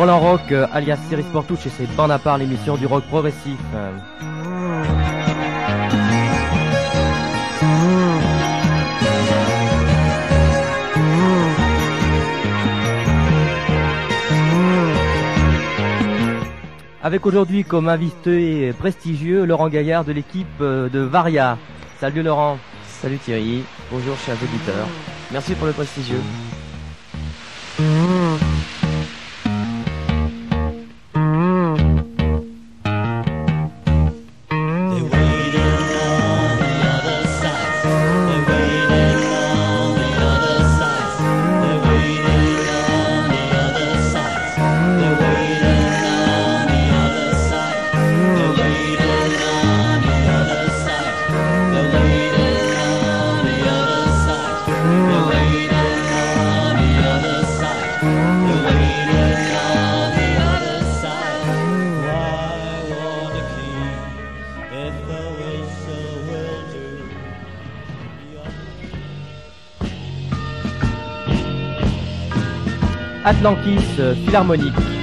Roland Rock, euh, alias Cyrus Portouche, et c'est Bande à part l'émission du rock progressif. Avec aujourd'hui comme invité prestigieux Laurent Gaillard de l'équipe euh, de Varia. Salut Laurent. Salut Thierry, bonjour chers auditeurs. Merci pour le prestigieux. Atlantis euh, Philharmonique.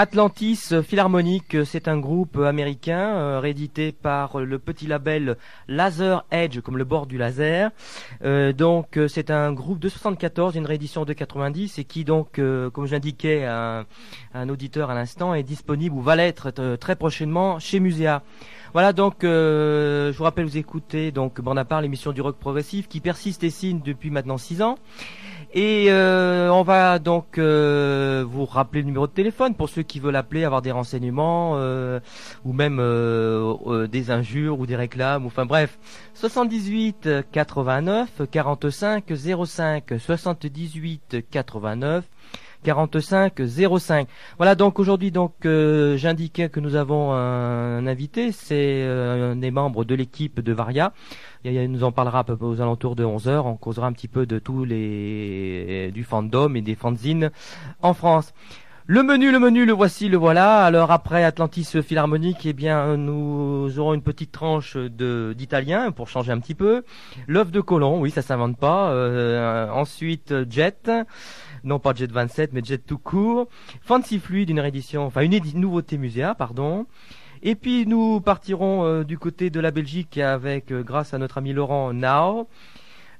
Atlantis Philharmonic, c'est un groupe américain euh, réédité par le petit label Laser Edge, comme le bord du laser. Euh, donc euh, c'est un groupe de 74, une réédition de 90 et qui donc, comme j'indiquais à, un auditeur à l'instant, est disponible ou va l'être très prochainement chez Muséa. Voilà donc, je vous rappelle, vous écoutez donc part l'émission du rock progressif qui persiste et signe depuis maintenant 6 ans. Et euh, on va donc euh, vous rappeler le numéro de téléphone pour ceux qui veulent appeler, avoir des renseignements euh, ou même des injures ou des réclames. Enfin bref, 78 89 45 05 78 89 45 05. Voilà donc aujourd'hui donc j'indiquais que nous avons un, invité, c'est un des membres de l'équipe de Varia. Il nous en parlera peu aux alentours de 11 heures. On causera un petit peu de tous les du fandom et des fanzines en France. Le menu, le menu, le voici, le voilà. Alors après Atlantis Philharmonique, eh bien nous aurons une petite tranche d'italien pour changer un petit peu. L'œuf de colon, oui, ça s'invente pas. Euh, ensuite Jet, non pas Jet 27, mais Jet tout court. Fancy Fluid, une réédition, enfin une nouveauté muséa, pardon. Et puis nous partirons euh, du côté de la Belgique avec, euh, grâce à notre ami Laurent Now,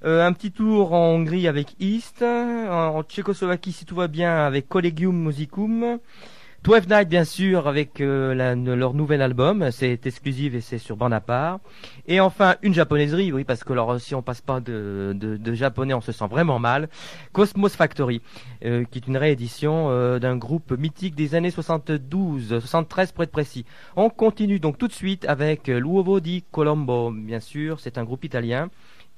euh, un petit tour en Hongrie avec East, en, Tchécoslovaquie si tout va bien avec Collegium Musicum, Twelve Night bien sûr avec euh, leur nouvel album, c'est exclusif et c'est sur bande à part. Et enfin une japonaiserie, oui parce que alors, si on passe pas de, de, japonais on se sent vraiment mal. Cosmos Factory, euh, qui est une réédition euh, d'un groupe mythique des années 72, 73 pour être précis. On continue donc tout de suite avec L'Uovo di Colombo, bien sûr, c'est un groupe italien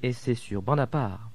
et c'est sur bande à part.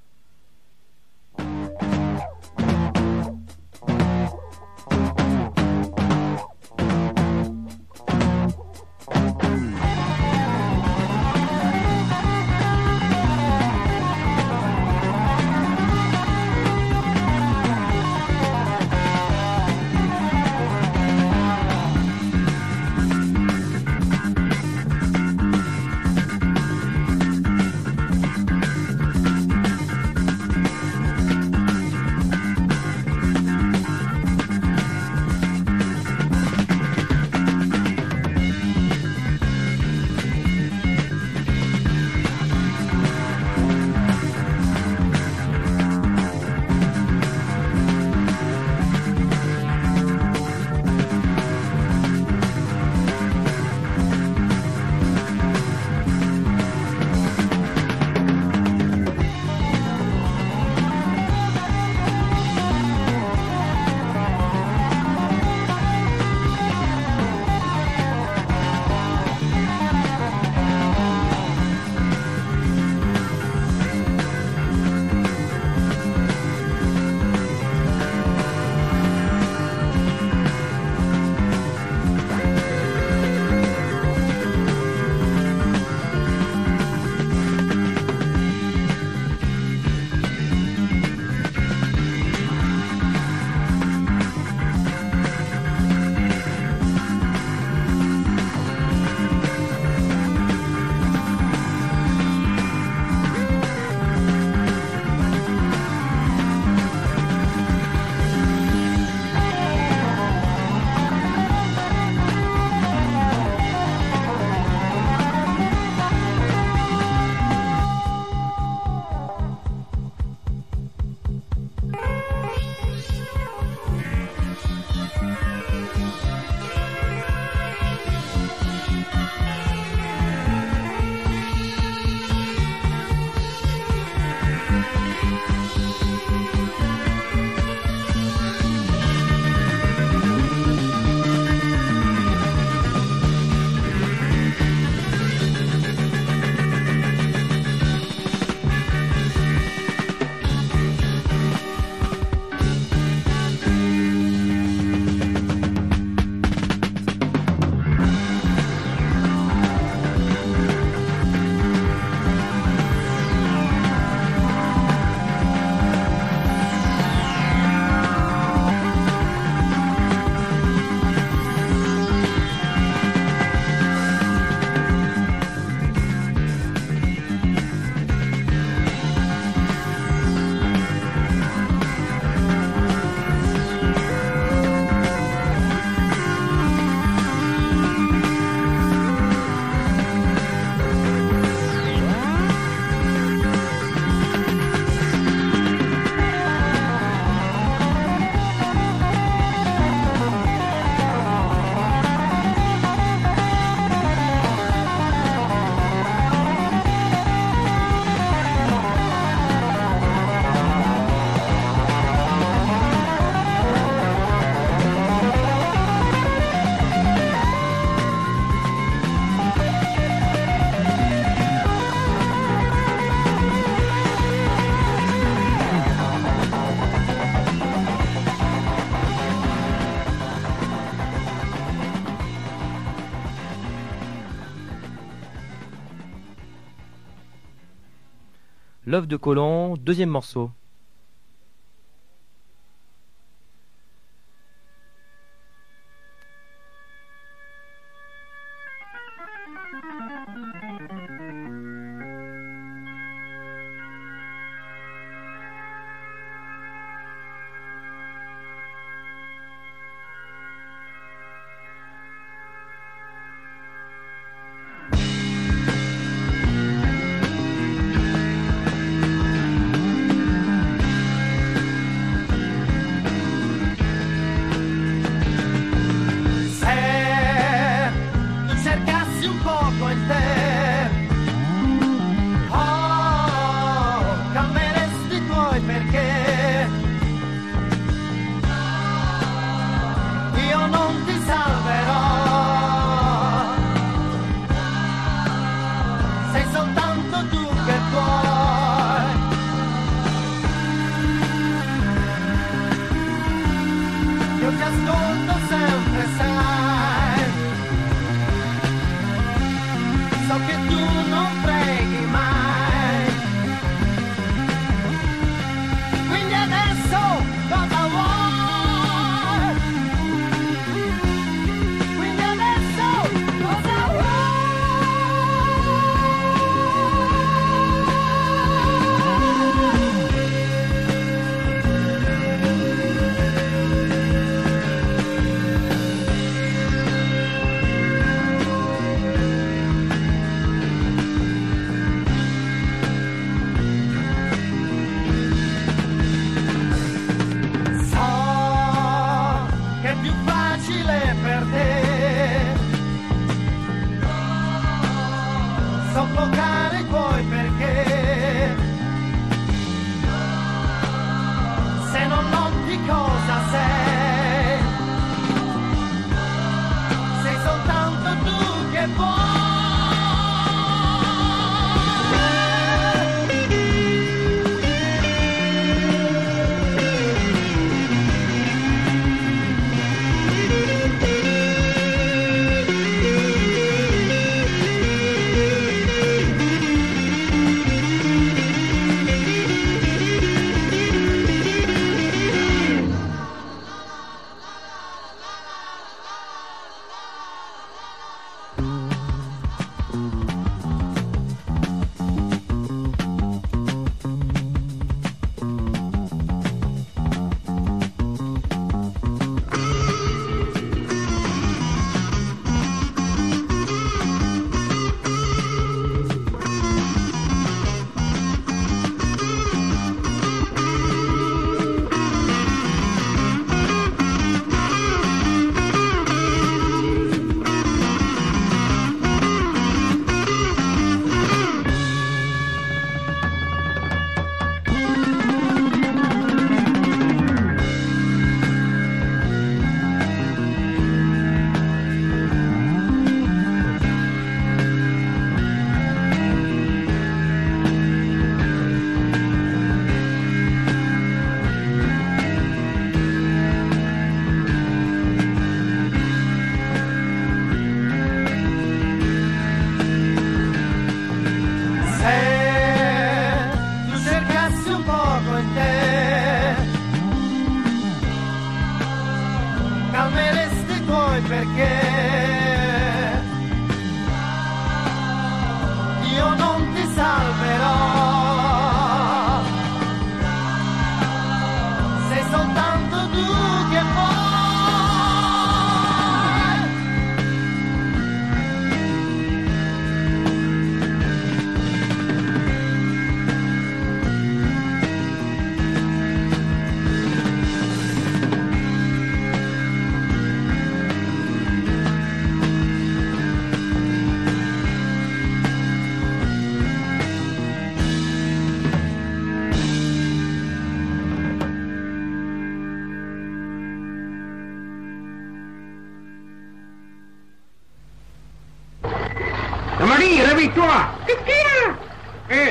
L'œuf de Colomb, deuxième morceau.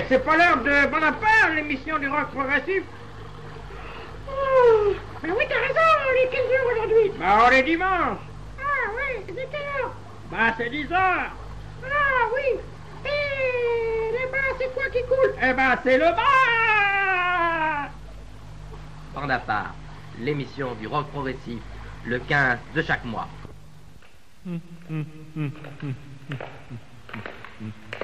C'est pas l'heure de Bonaparte, l'émission du rock progressif Oh, mais oui, t'as raison, on est quelle heure aujourd'hui Bah, on est dimanche. Ah, oui, c'est quelle heure Bah, c'est 10 heures. Ah, oui. Et les basses c'est quoi qui coule? Eh ben, c'est le bas part, l'émission du rock progressif, le 15 de chaque mois.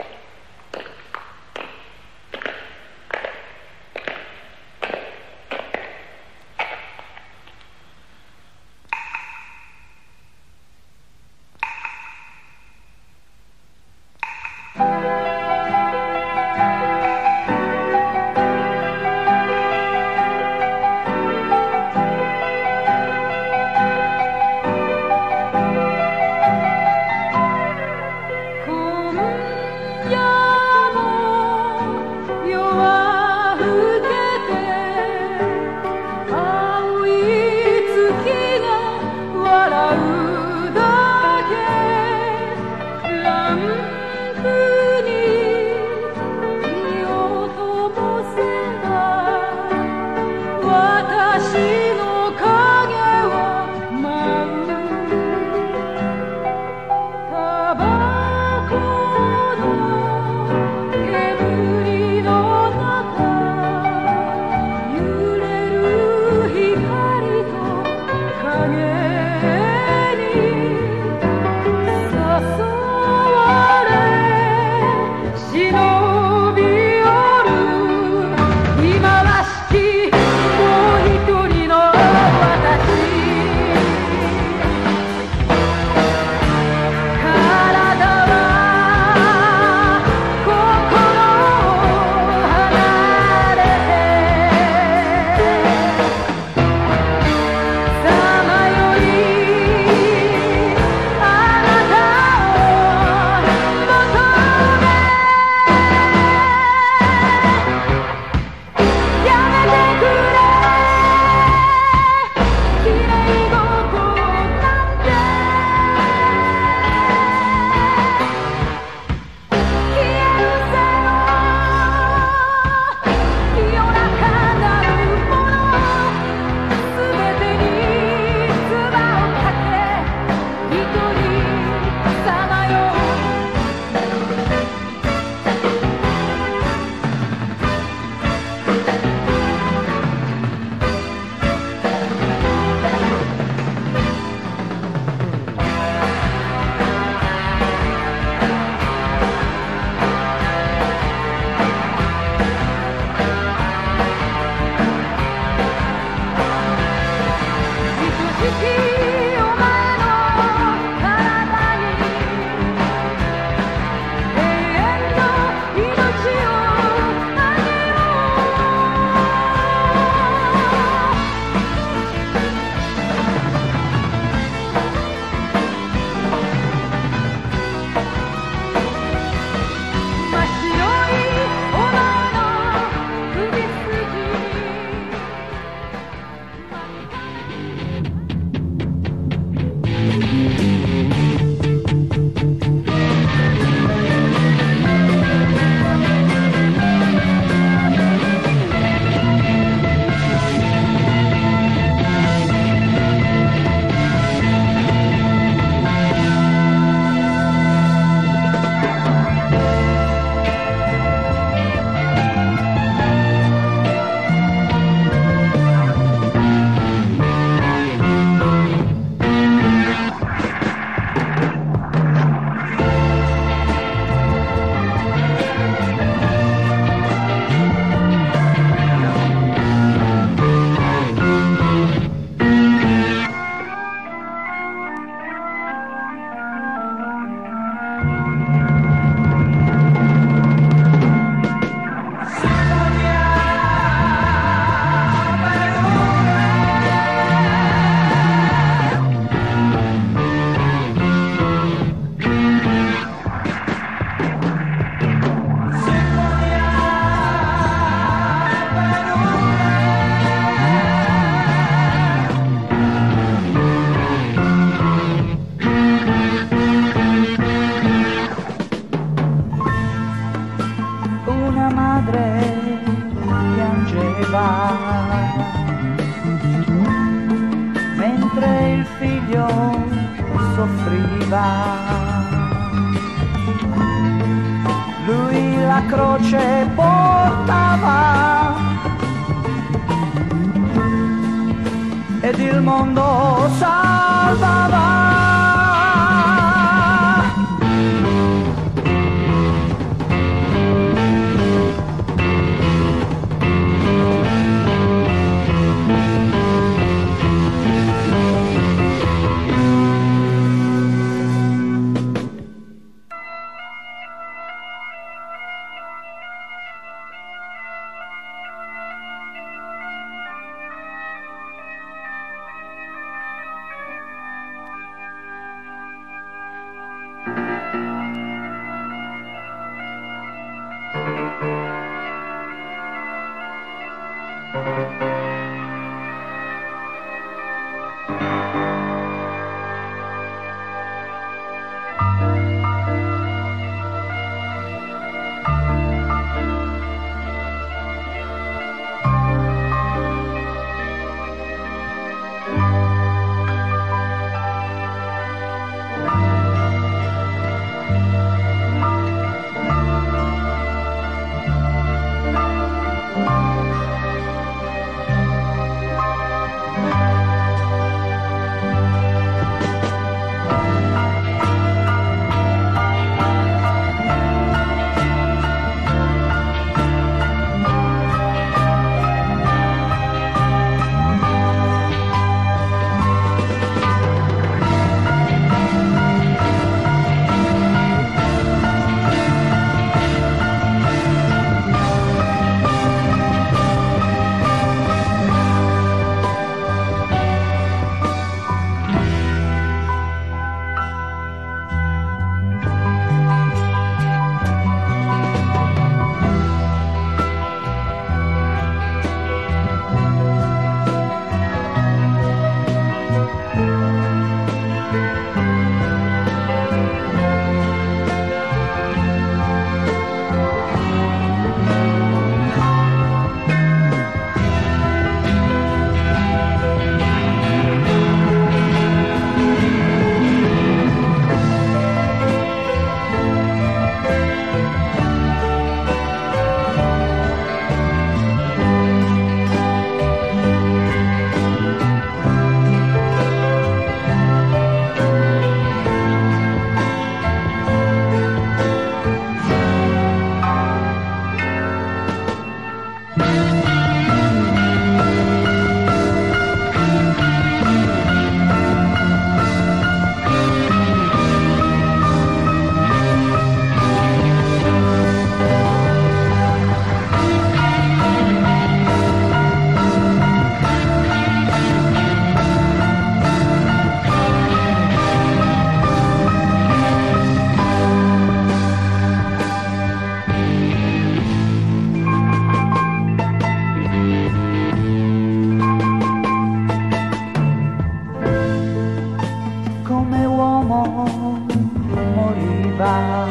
moriva.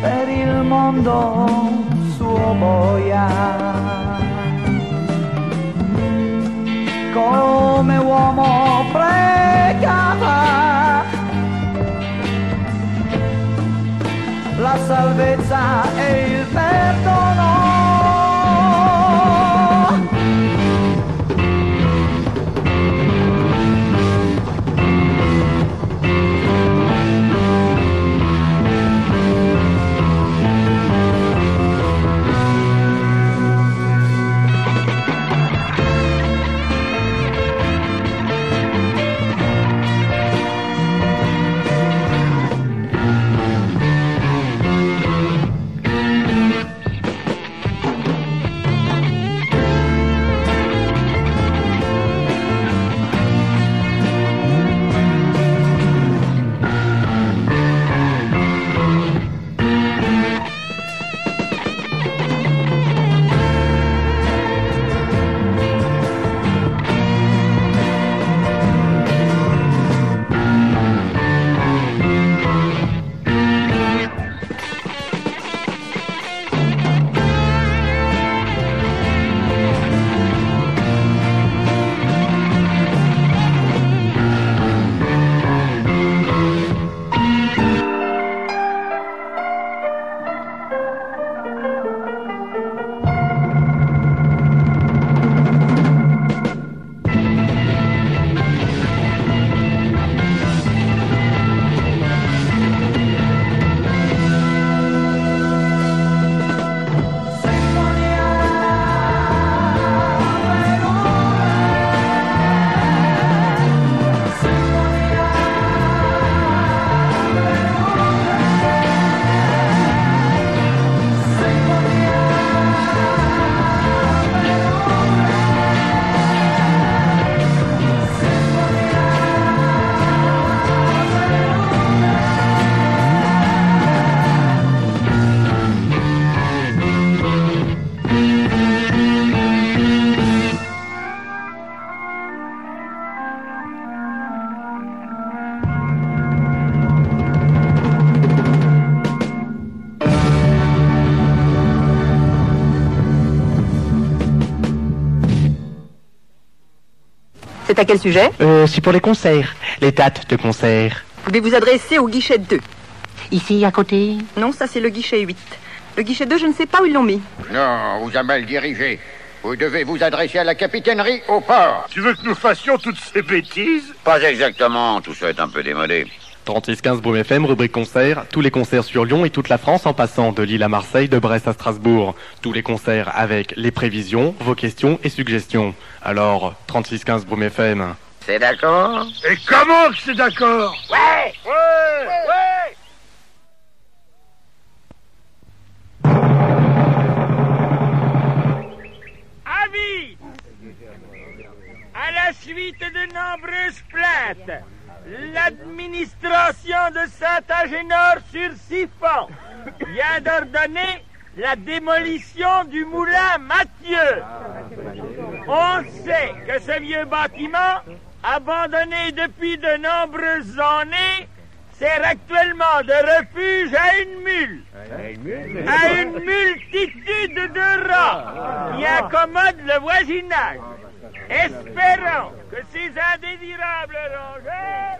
Per il mondo suo boia. Come uomo pregava la salvezza e il à quel sujet Euh, c'est pour les concerts, les dates de concerts. Vous devez vous adresser au guichet 2. Ici, à côté Non, ça c'est le guichet 8. Le guichet 2, je ne sais pas où ils l'ont mis. Non, on vous a mal dirigé. Vous devez vous adresser à la capitainerie au port. Tu veux que nous fassions toutes ces bêtises? Pas exactement, tout ça est un peu démodé. 3615 Brume FM, rubrique concert, tous les concerts sur Lyon et toute la France en passant de Lille à Marseille, de Brest à Strasbourg. Tous les concerts avec les prévisions, vos questions et suggestions. Alors, 3615 Brume FM. C'est d'accord? Et comment que c'est d'accord? Ouais! Ouais! Ouais! Avis! À la suite de nombreuses plaintes, l'administration de Saint-Agénor-sur-Siphon vient d'ordonner la démolition du moulin Mathieu. On sait que ce vieux bâtiment, abandonné depuis de nombreuses années, sert actuellement de refuge à une mule, à une multitude de rats qui accommodent le voisinage. Espérons que ces indésirables rongeurs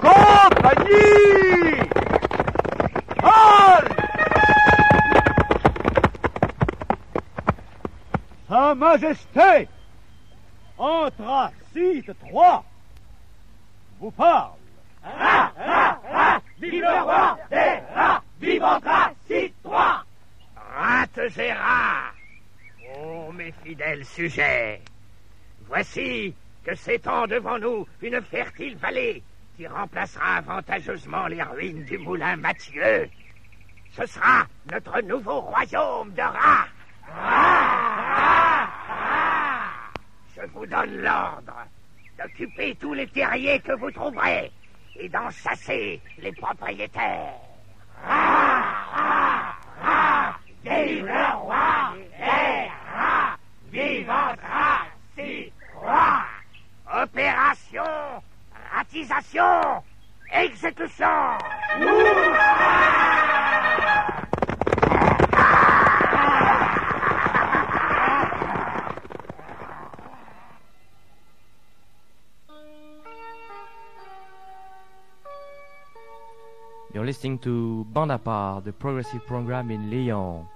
Compagnie Sa Majesté Entre site 3 vous parle. Vive le roi des rats Vive Anthracis 3 Rate Gérard Oh, mes fidèles sujets Voici que s'étend devant nous une fertile vallée qui remplacera avantageusement les ruines du moulin Mathieu. Ce sera notre nouveau royaume de rats. Je vous donne l'ordre d'occuper tous les terriers que vous trouverez et d'en chasser les propriétaires. Vive le roi des rats Anthracis roi Opération ratisation Exécution listening to Bandapar, the progressive program in Lyon.